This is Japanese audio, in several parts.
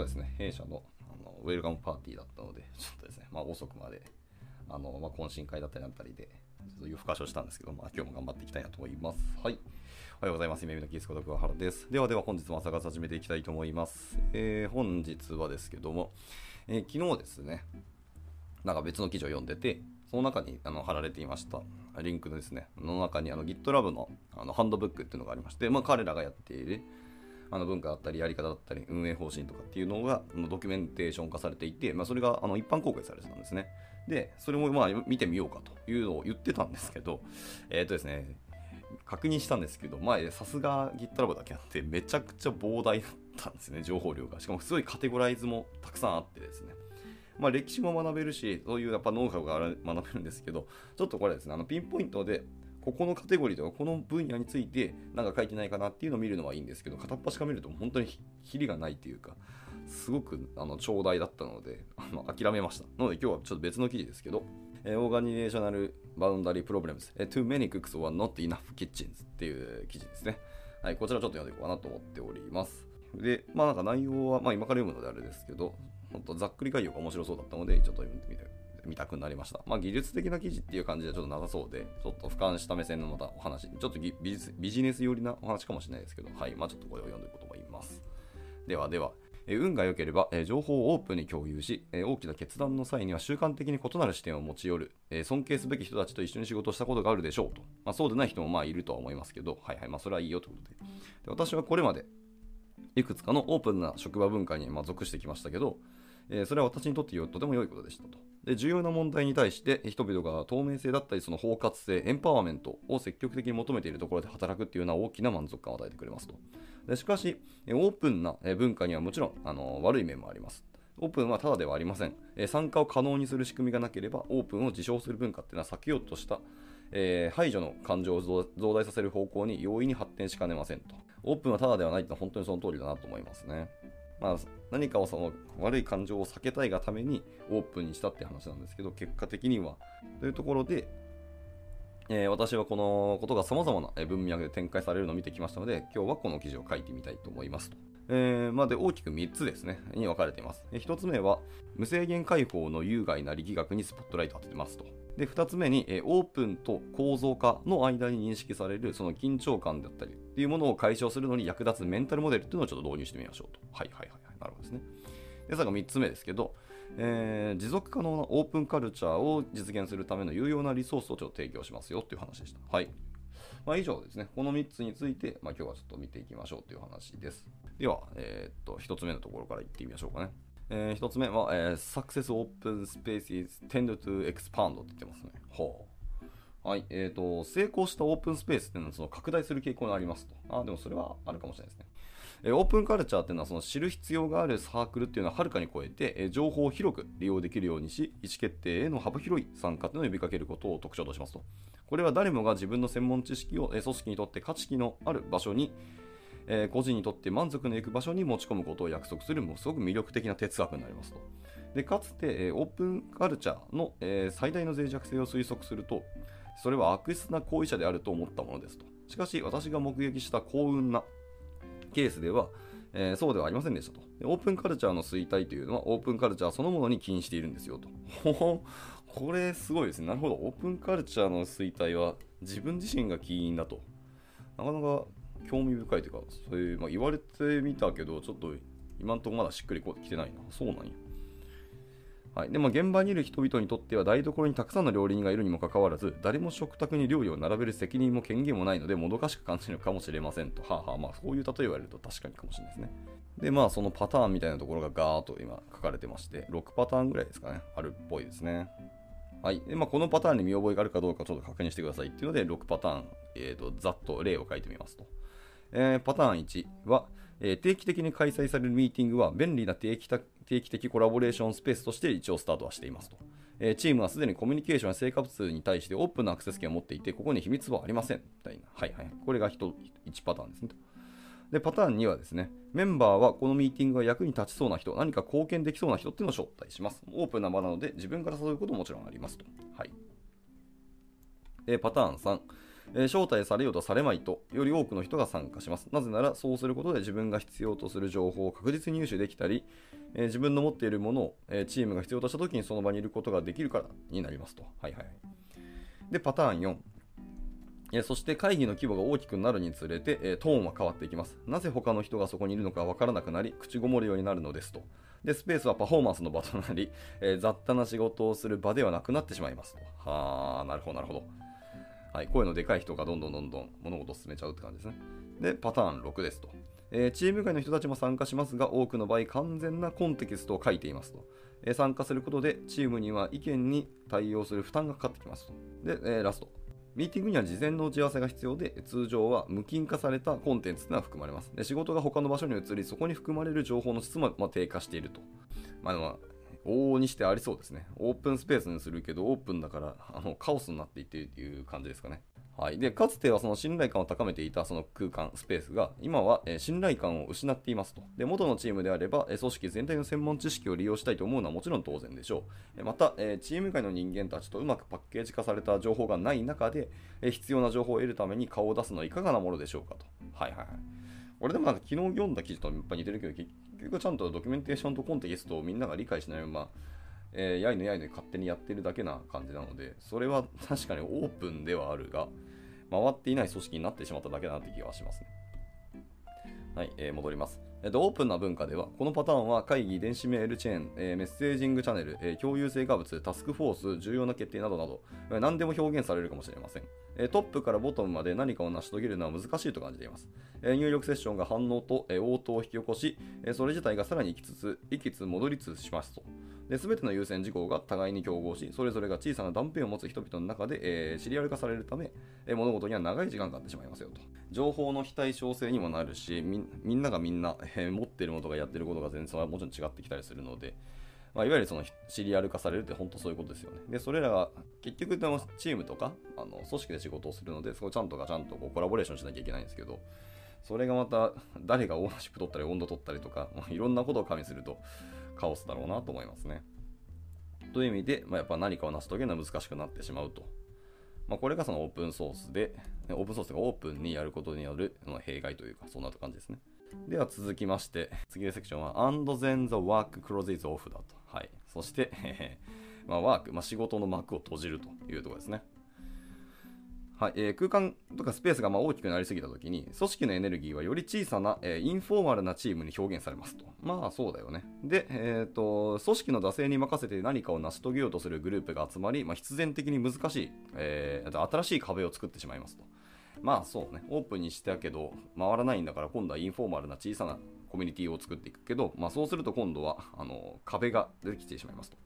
はですね、弊社のあのウェルカムパーティーだったので、ちょっとですね、まあ、遅くまで、あのまあ、懇親会だったりなんたりで、ちょっと夜更かしをしたんですけど、まあ、今日も頑張っていきたいなと思います。はい。おはようございます。夢見のキースこと桑原です。ではでは本日も朝活始めていきたいと思います。えー本日はですけども、えー昨日ですね、なんか別の記事を読んでて、その中にあの貼られていましたリンクのですね、の中にあの GitLab のあのハンドブックっていうのがありまして、まあ、彼らがやっているあの文化だったり、やり方だったり、運営方針とかっていうのがドキュメンテーション化されていて、まあ、それがあの一般公開されてたんですね。で、それもまあ見てみようかというのを言ってたんですけど、えっ、とですね、確認したんですけど、前、さすが GitLab だけあって、めちゃくちゃ膨大だったんですね、情報量が。しかもすごいカテゴライズもたくさんあってですね。まあ、歴史も学べるし、そういうやっぱノウハウが学べるんですけど、ちょっとこれですね、あのピンポイントで、ここのカテゴリーとかこの分野についてなんか書いてないかなっていうのを見るのはいいんですけど、片っ端から見ると本当にきりがないというか、すごくあの長大だったので、あの諦めました。ので今日はちょっと別の記事ですけど、えー Organizational boundary problems、えー Too many cooks or not enough kitchens っていう記事ですね。はい、こちらちょっと読んでいこうかなと思っております。で、まあなんか内容は、まあ今から読むのであれですけど、本当ざっくり概要が面白そうだったので、ちょっと読んでみて見たくなりました。まあ技術的な記事っていう感じではちょっとなさそうで、ちょっと俯瞰した目線のまたお話、ちょっとぎビジネス寄りなお話かもしれないですけど、はい、まあちょっとこれを読んでいこうと思います。ではでは、え運が良ければ、え情報をオープンに共有し、え大きな決断の際には習慣的に異なる視点を持ち寄る、え尊敬すべき人たちと一緒に仕事したことがあるでしょうと。まあ、そうでない人もまあいるとは思いますけど、はいはい、まあそれはいいよということで。で私はこれまでいくつかのオープンな職場文化にま属してきましたけど、えーそれは私にとってよとても良いことでしたと。で重要な問題に対して人々が透明性だったりその包括性、エンパワーメントを積極的に求めているところで働くっていうのは大きな満足感を与えてくれますと。でしかし、オープンな文化にはもちろんあの悪い面もあります。オープンはただではありません、え参加を可能にする仕組みがなければ、オープンを自称する文化っていうのは避けようとした、えー排除の感情を増大させる方向に容易に発展しかねませんと。オープンはただではないってのは本当にその通りだなと思いますね。まあ、何かをその悪い感情を避けたいがためにオープンにしたって話なんですけど、結果的には。というところで、えー私はこのことが様々な文脈で展開されるのを見てきましたので、今日はこの記事を書いてみたいと思いますと。えーま、で大きく3つですね、に分かれています。1つ目は、無制限開放の有害な力学にスポットライト当ててますと。で、2つ目に、えオープンと構造化の間に認識されるその緊張感だったりっていうものを解消するのに役立つメンタルモデルっていうのをちょっと導入してみましょうと。はいはいはいはい。なるほどですね。で、最後3つ目ですけど、えー持続可能なオープンカルチャーを実現するための有用なリソースをちょっと提供しますよという話でした。はい。まあ、以上ですね。この3つについて、まあ、今日はちょっと見ていきましょうという話です。では、えーっと、1つ目のところからいってみましょうかね。え1つ目は、えー、Success Open Spaces tend to expand って言ってますね。ほう。はい、えーと、成功したオープンスペースっていうのはその拡大する傾向にありますと。あ、でもそれはあるかもしれないですね。えーオープンカルチャーっていうのはその知る必要があるサークルっていうのははるかに超えて、えー情報を広く利用できるようにし、意思決定への幅広い参加というのを呼びかけることを特徴としますと。これは誰もが自分の専門知識を、え組織にとって価値のある場所に、えー個人にとって満足のいく場所に持ち込むことを約束する、もうすごく魅力的な哲学になりますと。でかつて、えーオープンカルチャーの、えー最大の脆弱性を推測すると、それは悪質な行為者であると思ったものですと。しかし、私が目撃した幸運なケースでは、えーそうではありませんでしたと。オープンカルチャーの衰退というのは、オープンカルチャーそのものに起因しているんですよと。ほほこれすごいですね。なるほど。オープンカルチャーの衰退は自分自身が起因だと。なかなか興味深いというか、そういう、まあ、言われてみたけど、ちょっと今んとこまだしっくりこ来てないな。そうなんや。はい、でも現場にいる人々にとっては台所にたくさんの料理人がいるにもかかわらず誰も食卓に料理を並べる責任も権限もないのでもどかしく感じるかもしれませんと。はあ、はあ、まあそういう例え言われると確かにかもしれないですね。でまあそのパターンみたいなところがガーッと今書かれてまして6パターンぐらいですかね。あるっぽいですね。はい。でまあ、このパターンに見覚えがあるかどうかちょっと確認してくださいっていうので6パターン、えー、とざっと例を書いてみますと。えーパターン1は、えー定期的に開催されるミーティングは便利な定期定期的コラボレーションスペースとして一応スタートはしていますと。えーチームはすでにコミュニケーションや成果物に対してオープンなアクセス権を持っていて、ここに秘密はありません。みたいな。はいはい。これが 1, 1パターンですねと。で、パターン2はですね、メンバーはこのミーティングが役に立ちそうな人、何か貢献できそうな人っていうのを招待します。オープンな場なので自分から誘うことももちろんありますと。はい。でパターン3、えー招待されようとされまいと、より多くの人が参加します。なぜなら、そうすることで自分が必要とする情報を確実に入手できたり、えー自分の持っているものを、えーチームが必要としたときにその場にいることができるからになりますと。はいはい。で、パターン4。えそして会議の規模が大きくなるにつれて、えトーンは変わっていきます。なぜ他の人がそこにいるのかわからなくなり、口ごもるようになるのですと。で、スペースはパフォーマンスの場となり、え雑多な仕事をする場ではなくなってしまいますと。はあ、なるほど、なるほど。はい、声のでかい人がどんどんどんどん物事を進めちゃうって感じですね。で、パターン6ですと。えーチーム外の人たちも参加しますが、多くの場合、完全なコンテキストを書いていますと。えー参加することで、チームには意見に対応する負担がかかってきますと。で、えーラスト。ミーティングには事前の打ち合わせが必要で、通常は無菌化されたコンテンツというのは含まれます。で仕事が他の場所に移り、そこに含まれる情報の質も、まあ、低下していると。まあ、往々にしてありそうですね。オープンスペースにするけど、オープンだからあのカオスになっていっているという感じですかね。はい、でかつてはその信頼感を高めていたその空間、スペースが今は、え信頼感を失っていますと。で元のチームであれば、え組織全体の専門知識を利用したいと思うのはもちろん当然でしょう。えまた、えチーム外の人間たちとうまくパッケージ化された情報がない中で、え必要な情報を得るために顔を出すのはいかがなものでしょうかと。はいはいはい。俺でもなんか昨日読んだ記事とやっぱ似てるけど、結局ちゃんとドキュメンテーションとコンテキストをみんなが理解しないまま、えーやいのやいの勝手にやってるだけな感じなので、それは確かにオープンではあるが、回っていない組織になってしまっただけだなって気はしますね。はい、えー戻ります。えっと、オープンな文化では、このパターンは会議、電子メールチェーン、えーメッセージングチャンネル、えー共有成果物、タスクフォース、重要な決定などなど、えー何でも表現されるかもしれません。えトップからボトムまで何かを成し遂げるのは難しいと感じています。え入力セッションが反応と、え応答を引き起こし、えそれ自体がさらに行きつつ、行きつ戻りつつしますと。で全ての優先事項が互いに競合し、それぞれが小さな断片を持つ人々の中で、えーシリアル化されるため、えー物事には長い時間かかってしまいますよと。情報の非対称性にもなるし、みんながみんな、えー持っているものとかやってることが全然もちろん違ってきたりするので、まあ、いわゆるそのシリアル化されるって本当そういうことですよね。で、それらが結局でもチームとかあの組織で仕事をするので、そこちゃんとがちゃんとこうコラボレーションしなきゃいけないんですけど、それがまた誰がオーナーシップ取ったり温度取ったりとか、まあいろんなことを加味するとカオスだろうなと思いますね。という意味で、まあ、やっぱ何かを成し遂げるのは難しくなってしまうと。まあ、これがそのオープンソースで、オープンソースがオープンにやることによる弊害というか、そんな感じですね。では続きまして、次のセクションは、and then the work closes off だと。はい。そして、まあ、ワーク、まあ、仕事の幕を閉じるというところですね。はいえー空間とかスペースがまあ大きくなりすぎたときに、組織のエネルギーはより小さな、えーインフォーマルなチームに表現されますと。まあそうだよね。で、えーと、組織の惰性に任せて何かを成し遂げようとするグループが集まり、まあ、必然的に難しい、えー新しい壁を作ってしまいますと。まあそうね、オープンにしたけど、回らないんだから今度はインフォーマルな小さなコミュニティを作っていくけど、まあそうすると今度はあの壁が出てきてしまいますと。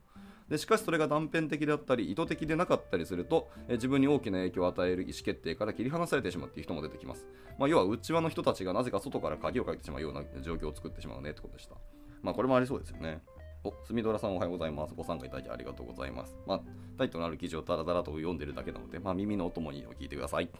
でしかしそれが断片的であったり意図的でなかったりするとえ自分に大きな影響を与える意思決定から切り離されてしまうっていう人も出てきます、まあ、要は内輪の人たちがなぜか外から鍵をかけてしまうような状況を作ってしまうねってことでしたまあこれもありそうですよねお、すみどらさんおはようございます。ご参加いただきありがとうございます。まあ、タイトルのある記事をダラダラと読んでるだけなので、まあ、耳のお供に聞いてください。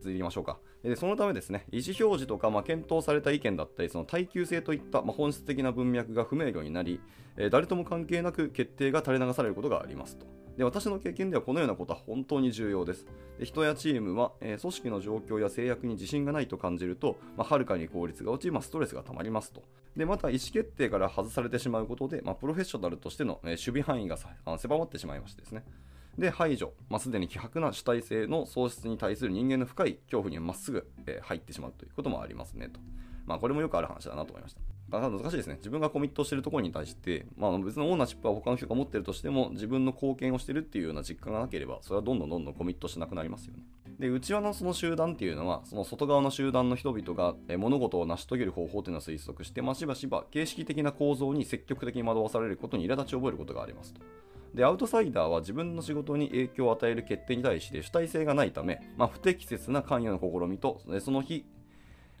続きましょうか。でそのためですね、意思表示とか、まあ、検討された意見だったり、その耐久性といった、まあ、本質的な文脈が不明瞭になり、えー誰とも関係なく決定が垂れ流されることがありますと。で私の経験ではこのようなことは本当に重要です。で人やチームは、えー組織の状況や制約に自信がないと感じると、まあ、はるかに効率が落ち、まあ、ストレスがたまりますと。でまた意思決定から外されてしまうことで、まあ、プロフェッショナルとしての、えー守備範囲があ狭まってしまいましてですね。で排除、まあ、すでに希薄な主体性の喪失に対する人間の深い恐怖にまっすぐ、えー入ってしまうということもありますねと。まあ、これもよくある話だなと思いました。だから難しいですね。自分がコミットしているところに対して、まあ、別のオーナーシップは他の人が持っているとしても、自分の貢献をしているっていうような実感がなければ、それはどんどんどんどんコミットしなくなりますよね。で、内輪のその集団っていうのは、その外側の集団の人々が物事を成し遂げる方法というのを推測して、まあ、しばしば形式的な構造に積極的に惑わされることに苛立ちを覚えることがありますと。でアウトサイダーは自分の仕事に影響を与える決定に対して主体性がないため、まあ、不適切な関与の試みとその非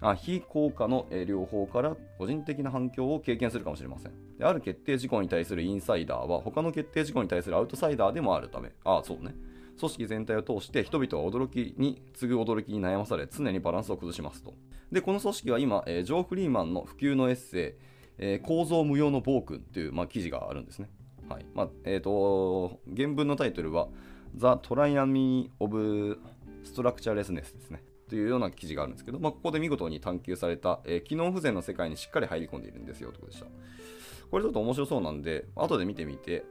あ非効果の両方から個人的な反響を経験するかもしれません。である決定事項に対するインサイダーは他の決定事項に対するアウトサイダーでもあるため。あそうね。組織全体を通して人々は驚きに次ぐ驚きに悩まされ常にバランスを崩しますと。でこの組織は今、えージョー・フリーマンの普及のエッセイ、えー構造無用の暴君という、まあ、記事があるんですね。はいまあえー、と原文のタイトルは The Tyranny of ストラクチャーレスネスですね。というような記事があるんですけど、まあ、ここで見事に探求された、えー、機能不全の世界にしっかり入り込んでいるんですよということでした。これちょっと面白そうなんで、後で見てみて、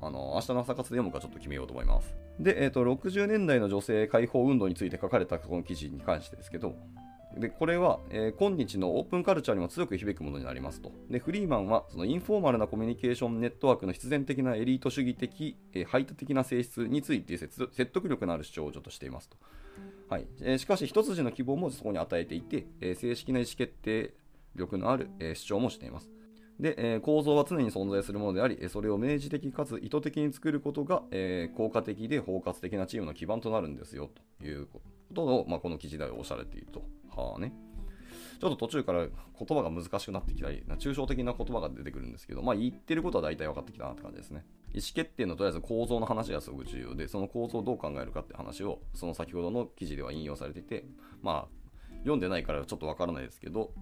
あの明日の朝活で読むかちょっと決めようと思います。で、えーと、60年代の女性解放運動について書かれたこの記事に関してですけど、でこれは、えー、今日のオープンカルチャーにも強く響くものになりますと。でフリーマンはそのインフォーマルなコミュニケーションネットワークの必然的なエリート主義的、えー、排他的な性質について説得力のある主張をちょっとしていますと。はいえー、しかし、一筋の希望もそこに与えていて、え正式な意思決定力のある、え主張もしています。で、え、構造は常に存在するものであり、それを明示的かつ意図的に作ることが、え、効果的で包括的なチームの基盤となるんですよということを、まあ、この記事ではおっしゃられていると。はあね。ちょっと途中から言葉が難しくなってきたり、抽象的な言葉が出てくるんですけど、まあ言ってることは大体分かってきたなって感じですね。意思決定のとりあえず構造の話がすごく重要で、その構造をどう考えるかって話を、その先ほどの記事では引用されていて、まあ、読んでないからちょっと分からないですけど、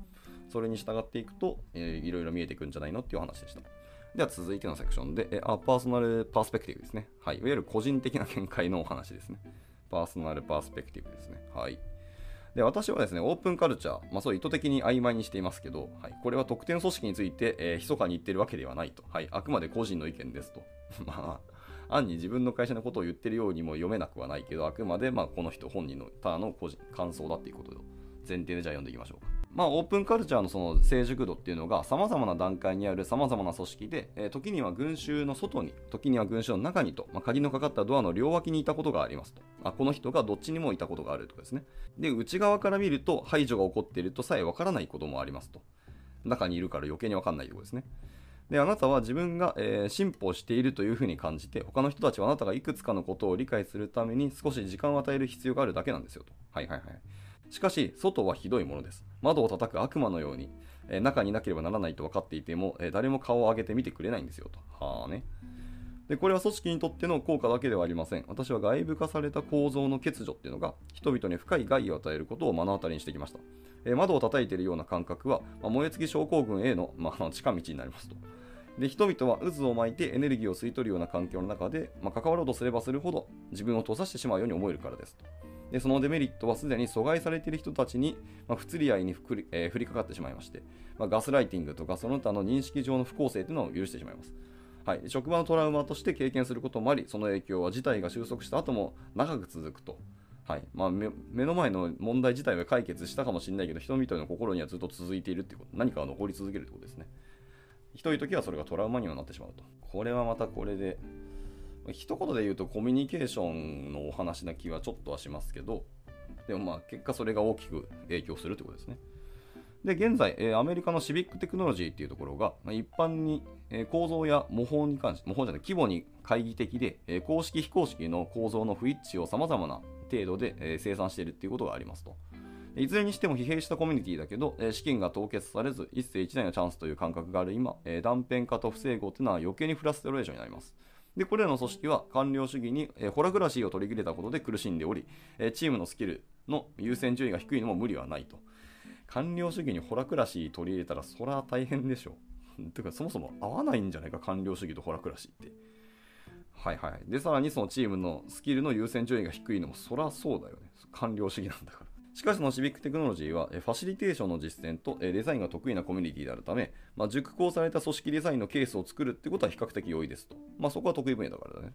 それに従っていくと、えー、いろいろ見えていくんじゃないのっていう話でした。では続いてのセクションで、えあパーソナルパースペクティブですね。はい。いわゆる個人的な見解のお話ですね。パーソナルパースペクティブですね。はい。で私はですね、オープンカルチャー、まあ、そう意図的に曖昧にしていますけど、はい、これは特定の組織について、えー、密かに言ってるわけではないと。はい、あくまで個人の意見ですと。まあ、暗に自分の会社のことを言ってるようにも読めなくはないけど、あくまでまあこの人本人のただの個人感想だっていうことを前提でじゃあ読んでいきましょうか。まあ、オープンカルチャーのその成熟度っていうのが様々な段階にある様々な組織で、えー、時には群衆の外に、時には群衆の中にと、まあ、鍵のかかったドアの両脇にいたことがありますと。あこの人がどっちにもいたことがあるとかですね。で、内側から見ると排除が起こっているとさえわからないこともありますと。中にいるから余計にわかんないとこですね。で、あなたは自分が、えー、進歩しているというふうに感じて、他の人たちはあなたがいくつかのことを理解するために少し時間を与える必要があるだけなんですよと。はいはいはい。しかし、外はひどいものです。窓を叩く悪魔のように、えー、中になければならないと分かっていても、えー、誰も顔を上げて見てくれないんですよと。はあね。で、これは組織にとっての効果だけではありません。私は外部化された構造の欠如っていうのが、人々に深い害を与えることを目の当たりにしてきました。えー、窓を叩いているような感覚は、まあ、燃え尽き症候群への、まあ、近道になりますと。で人々は渦を巻いてエネルギーを吸い取るような環境の中で、まあ、関わろうとすればするほど自分を閉ざしてしまうように思えるからですと。でそのデメリットはすでに阻害されている人たちに、まあ、不釣り合いにふり、えー、降りかかってしまいまして、まあ、ガスライティングとかその他の認識上の不公正というのを許してしまいます。はい、職場のトラウマとして経験することもあり、その影響は事態が収束した後も長く続くと。はいまあ、目の前の問題自体は解決したかもしれないけど、人々の心にはずっと続いているってこと、何かが残り続けるってことですね。ひどい時はそれがトラウマにはなってしまうと。これはまたこれで、一言で言うとコミュニケーションのお話な気はちょっとはしますけど、でもまあ結果それが大きく影響するということですね。で、現在、アメリカのシビックテクノロジーっていうところが、一般に、構造や模倣に関して、模倣じゃない、規模に懐疑的で、公式非公式の構造の不一致を様々な程度で、生産しているっていうことがありますと。いずれにしても疲弊したコミュニティだけど、資金が凍結されず、一世一代のチャンスという感覚がある今、断片化と不整合というのは余計にフラストレーションになります。で、これらの組織は官僚主義に、えー、ホラグラシーを取り入れたことで苦しんでおり、えー、チームのスキルの優先順位が低いのも無理はないと。官僚主義にホラクラシー取り入れたらそら大変でしょう。てかそもそも合わないんじゃないか、官僚主義とホラクラシーって。はいはい。で、さらにそのチームのスキルの優先順位が低いのもそらそうだよね。官僚主義なんだから。しかし、そのシビックテクノロジーは、ファシリテーションの実践とデザインが得意なコミュニティであるため、まあ、熟考された組織デザインのケースを作るってことは比較的容易ですと。まあ、そこは得意分野だからだね。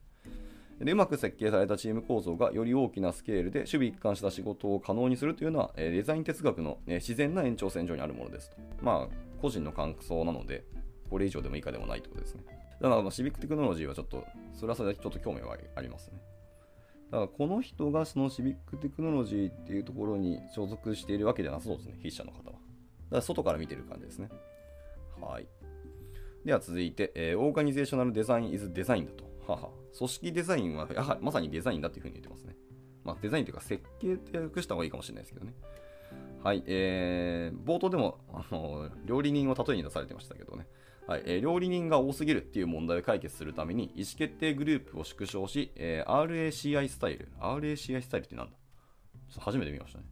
でうまく設計されたチーム構造がより大きなスケールで守備一貫した仕事を可能にするというのは、デザイン哲学の自然な延長線上にあるものですと。まあ、個人の感想なので、これ以上でも以下でもないということですね。だから、シビックテクノロジーはちょっと、それはそれでちょっと興味はありますね。だからこの人がそのシビックテクノロジーっていうところに所属しているわけではなさそうですね、筆者の方は。だから外から見てる感じですね。はい。では続いて、えー、オーガニゼーショナルデザイン is デザインだと。はは。組織デザインはやはりまさにデザインだというふうに言ってますね。まあ、デザインというか設計って訳した方がいいかもしれないですけどね。はい、えー、冒頭でも、あの、料理人を例えに出されてましたけどね。はいえー、料理人が多すぎるっていう問題を解決するために意思決定グループを縮小し、えー、RACI スタイル RACI スタイルってなんだ？初めて見ましたね。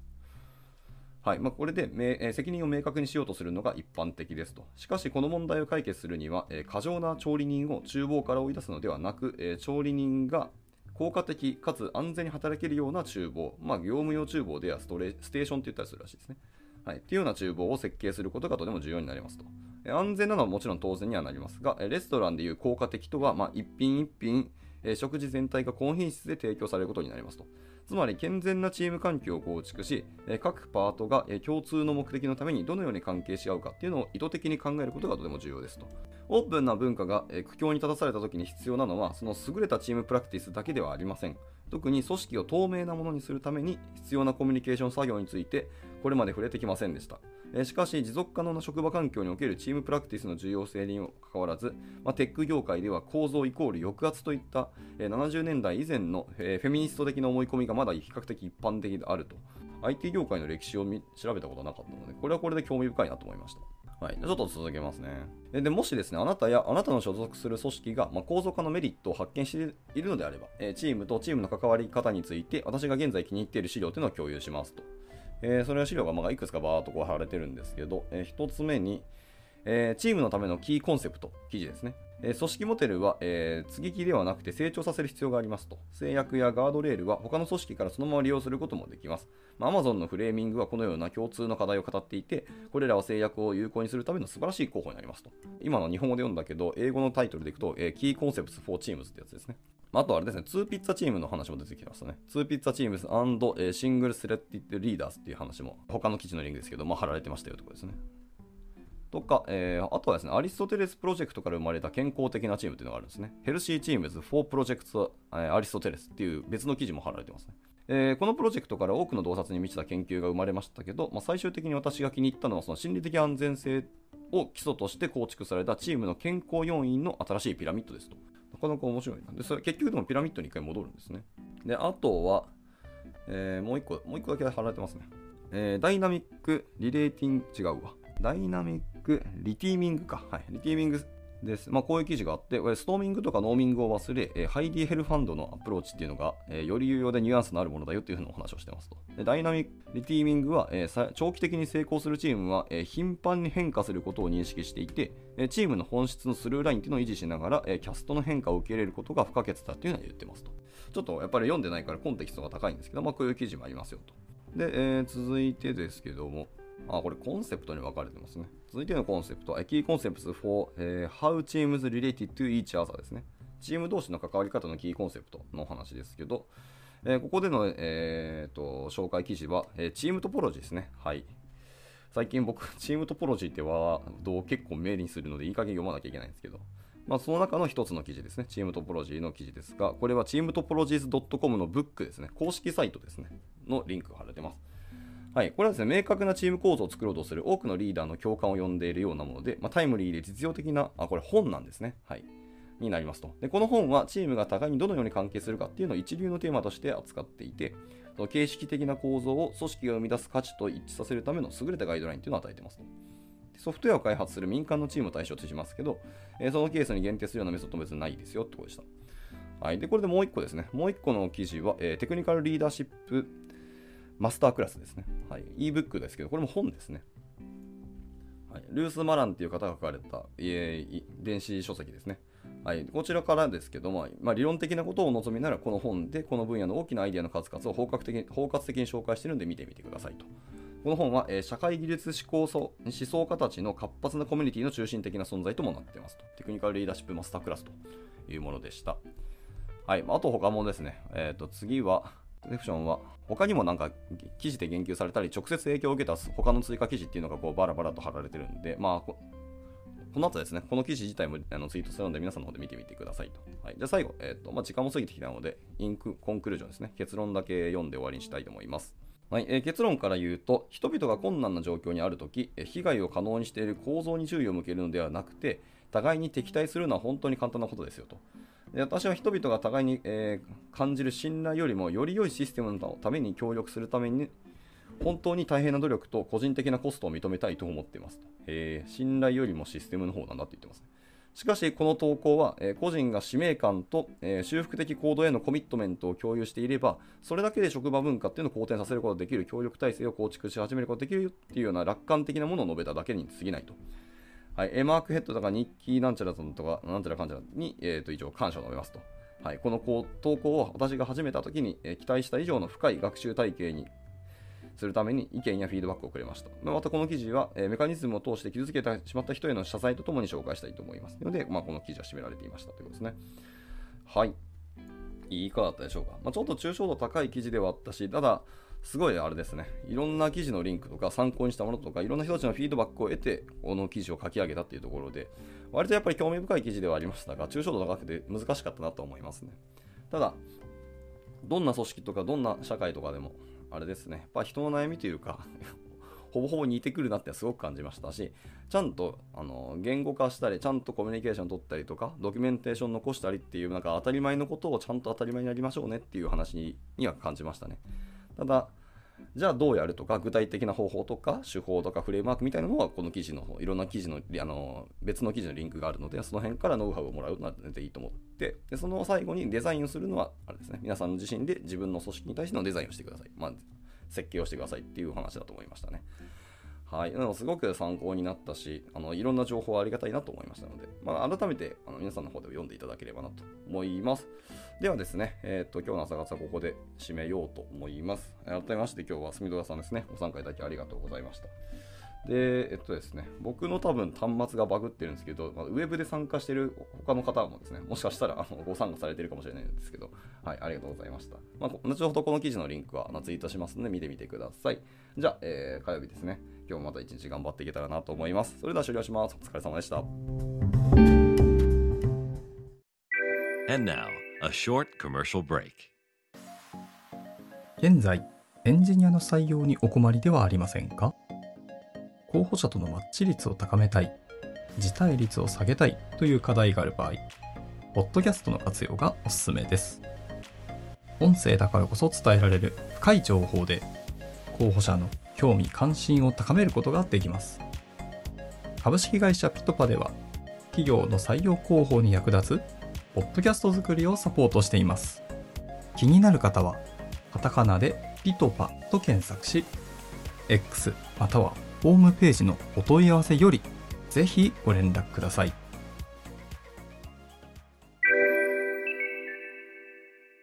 はいまあ、これで、えー、責任を明確にしようとするのが一般的ですと。しかし、この問題を解決するには、えー、過剰な調理人を厨房から追い出すのではなく、えー、調理人が効果的かつ安全に働けるような厨房、まあ、業務用厨房ではストレステーションって言ったりするらしいですね。はい、っていうような厨房を設計することがとても重要になりますと。安全なのはもちろん当然にはなりますが、レストランでいう効果的とは、まあ、一品一品、食事全体が高品質で提供されることになりますと。つまり健全なチーム環境を構築し、各パートが共通の目的のためにどのように関係し合うかっていうのを意図的に考えることがとても重要ですと。オープンな文化が苦境に立たされた時に必要なのは、その優れたチームプラクティスだけではありません。特に組織を透明なものにするために必要なコミュニケーション作業について、これまで触れてきませんでした。しかし、持続可能な職場環境におけるチームプラクティスの重要性にもかかわらず、まあ、テック業界では構造イコール抑圧といった、え70年代以前の、えフェミニスト的な思い込みがまだ比較的一般的であると。IT 業界の歴史を調べたことはなかったので、これはこれで興味深いなと思いました。はい、ちょっと続けますね。でもしですね、あなたやあなたの所属する組織が、まあ、構造化のメリットを発見しているのであれば、えチームとチームの関わり方について、私が現在気に入っている資料というのを共有しますと。えー、それは資料がまあいくつかバーっとこう貼られてるんですけど、え、1つ目に、え、チームのためのキーコンセプト記事ですね。え組織モデルは、えー、継ぎ木ではなくて成長させる必要がありますと。制約やガードレールは他の組織からそのまま利用することもできます。まあ、Amazon のフレーミングはこのような共通の課題を語っていて、これらは制約を有効にするための素晴らしい候補になりますと。今の日本語で読んだけど、英語のタイトルでいくと、えー、Key Concepts for Teams ってやつですね。あとあれですね、2 pizza team の話も出てきましたね。2 pizza teams single-threaded leaders っていう話も、他の記事のリンクですけど、まあ、貼られてましたよということですね。とか、えー、あとはですね、アリストテレスプロジェクトから生まれた健康的なチームというのがあるんですね。ヘルシーチームズ4プロジェクト、アリストテレスっていう別の記事も貼られてますね。えー、このプロジェクトから多くの洞察に満ちた研究が生まれましたけど、まあ、最終的に私が気に入ったのはその心理的安全性を基礎として構築されたチームの健康要因の新しいピラミッドですと。なかなか面白いな。で、それ結局でもピラミッドに一回戻るんですね。で、あとは、えー、もう一個、もう一個だけ貼られてますね。えー、 dynamic relating、違うわ。 dynamic reteaming か。はい。 reteaming です。まあ、こういう記事があって、 storming とか norming を忘れ、え、ハイディヘルファンドのアプローチっていうのが、え、より有用でニュアンスのあるものだよっていうふうなお話をしてますと。で dynamic reteaming は、えー、長期的に成功するチームは、え、頻繁に変化することを認識していて、え、チームの本質の through line っていうのを維持しながら、え、キャストの変化を受け入れることが不可欠だっていうのは言ってますと。ちょっとやっぱり読んでないからコンテキストが高いんですけど、まあ、こういう記事もありますよと。で、えー、続いてですけども、あ、これコンセプトに分かれてますね。続いてのコンセプトは、Key Concepts for、えー、How Teams Related to Each Other ですね。チーム同士の関わり方のキーコンセプトの話ですけど、えー、ここでの、えーと、紹介記事は、えー、チームトポロジーですね。はい。最近僕、チームトポロジーってワードを結構メールにするので、いい加減読まなきゃいけないんですけど、まあ、その中の一つの記事ですね。チームトポロジーの記事ですが、これはチームトポロジーズ .com のブックですね。公式サイトですね。のリンクが貼られてます。はい、これはですね、明確なチーム構造を作ろうとする多くのリーダーの共感を呼んでいるようなもので、まあ、タイムリーで実用的な、あ、これ本なんですね。はい。になりますと。で、この本はチームが互いにどのように関係するかっていうのを一流のテーマとして扱っていて、その形式的な構造を組織が生み出す価値と一致させるための優れたガイドラインっていうのを与えてますと。ソフトウェアを開発する民間のチームを対象としますけど、えー、そのケースに限定するようなメソッドも別にないですよってことでした。はい。で、これでもう一個ですね。もう一個の記事は、えー、テクニカルリーダーシップマスタークラスですね。はい。ebook ですけど、これも本ですね。はい、ルース・マランっていう方が書かれた、え、電子書籍ですね。はい、こちらからですけども、まあ、理論的なことをお望みなら、この本でこの分野の大きなアイデアの数々を包括的包括的に紹介しているので見てみてくださいと。この本は、えー、社会技術思考思想家たちの活発なコミュニティの中心的な存在ともなっていますと。テクニカルリーダーシップマスタークラスというものでした。はい、あと他もですね、えー、と次は、セクションは他にもなんか記事で言及されたり直接影響を受けた他の追加記事っていうのがこうバラバラと貼られてるんで、まあ、この後ですね、この記事自体もあのツイートするので皆さんの方で見てみてくださいと。はい、じゃあ最後、え、ー、とまあ、時間も過ぎてきたので、インクコンクルージョンですね、結論だけ読んで終わりにしたいと思います。はいえー、結論から言うと、人々が困難な状況にあるとき、被害を可能にしている構造に注意を向けるのではなくて、互いに敵対するのは本当に簡単なことですよと。私は人々が互いに、えー、感じる信頼よりもより良いシステムのために協力するために本当に大変な努力と個人的なコストを認めたいと思っていますと、えー、信頼よりもシステムの方なんだって言ってます、しかしこの投稿は、えー、個人が使命感と、えー、修復的行動へのコミットメントを共有していればそれだけで職場文化っていうのを好転させることができる協力体制を構築し始めることができるっていうような楽観的なものを述べただけに過ぎないと。はい、マークヘッドとか日記なんちゃらさんとか、なんちゃらかんちゃらに、えー、と以上感謝を述べますと。はい、この投稿を私が始めた時に、えー、期待した以上の深い学習体系にするために意見やフィードバックをくれました。またこの記事は、えー、メカニズムを通して傷つけてしまった人への謝罪とともに紹介したいと思います。ので、まあ、この記事は締められていましたということですね。はい。いいかがだったでしょうか。まあ、ちょっと抽象度高い記事ではあったし、ただ、すごいあれですね。いろんな記事のリンクとか参考にしたものとか、いろんな人たちのフィードバックを得て、この記事を書き上げたっていうところで、割とやっぱり興味深い記事ではありましたが、抽象度高くて難しかったなと思いますね。ただ、どんな組織とかどんな社会とかでも、あれですね、やっぱ人の悩みというか ほぼほぼ似てくるなってすごく感じましたし、ちゃんとあの言語化したり、ちゃんとコミュニケーション取ったりとか、ドキュメンテーション残したりっていう、なんか当たり前のことをちゃんと当たり前にやりましょうねっていう話には感じましたね。ただ、じゃあどうやるとか、具体的な方法とか、手法とかフレームワークみたいなのは、この記事の、いろんな記事の、あの、別の記事のリンクがあるので、その辺からノウハウをもらうのは全然いいと思って、で、その最後にデザインをするのは、あれですね、皆さん自身で自分の組織に対してのデザインをしてください。まあ、設計をしてくださいっていう話だと思いましたね。はい、すごく参考になったしあのいろんな情報ありがたいなと思いましたので、まあ、改めてあの皆さんの方で読んでいただければなと思います。ではですね、えっ、と今日の朝方はここで締めようと思います。改めまして今日は住戸さんですね。ご参加いただきありがとうございました。で、えっとですね、僕の多分端末がバグってるんですけど、まあ、ウェブで参加してる他の方もですね、もしかしたらあのご参加されてるかもしれないんですけど、はい、ありがとうございました。まあ、後ほどこの記事のリンクはツイートしますので見てみてください。じゃあ、えー、火曜日ですね、今日もまた一日頑張っていけたらなと思います。それでは終了します。お疲れ様でした。And now, a short commercial break. 現在、エンジニアの採用にお困りではありませんか？候補者とのマッチ率を高めたい、辞退率を下げたいという課題がある場合、ポッドキャストの活用がおすすめです。音声だからこそ伝えられる深い情報で、候補者の興味関心を高めることができます。株式会社ピトパでは、企業の採用広報に役立つ、ポッドキャスト作りをサポートしています。気になる方は、カタカナでピトパと検索し、X またはホームページのお問い合わせよりぜひご連絡ください。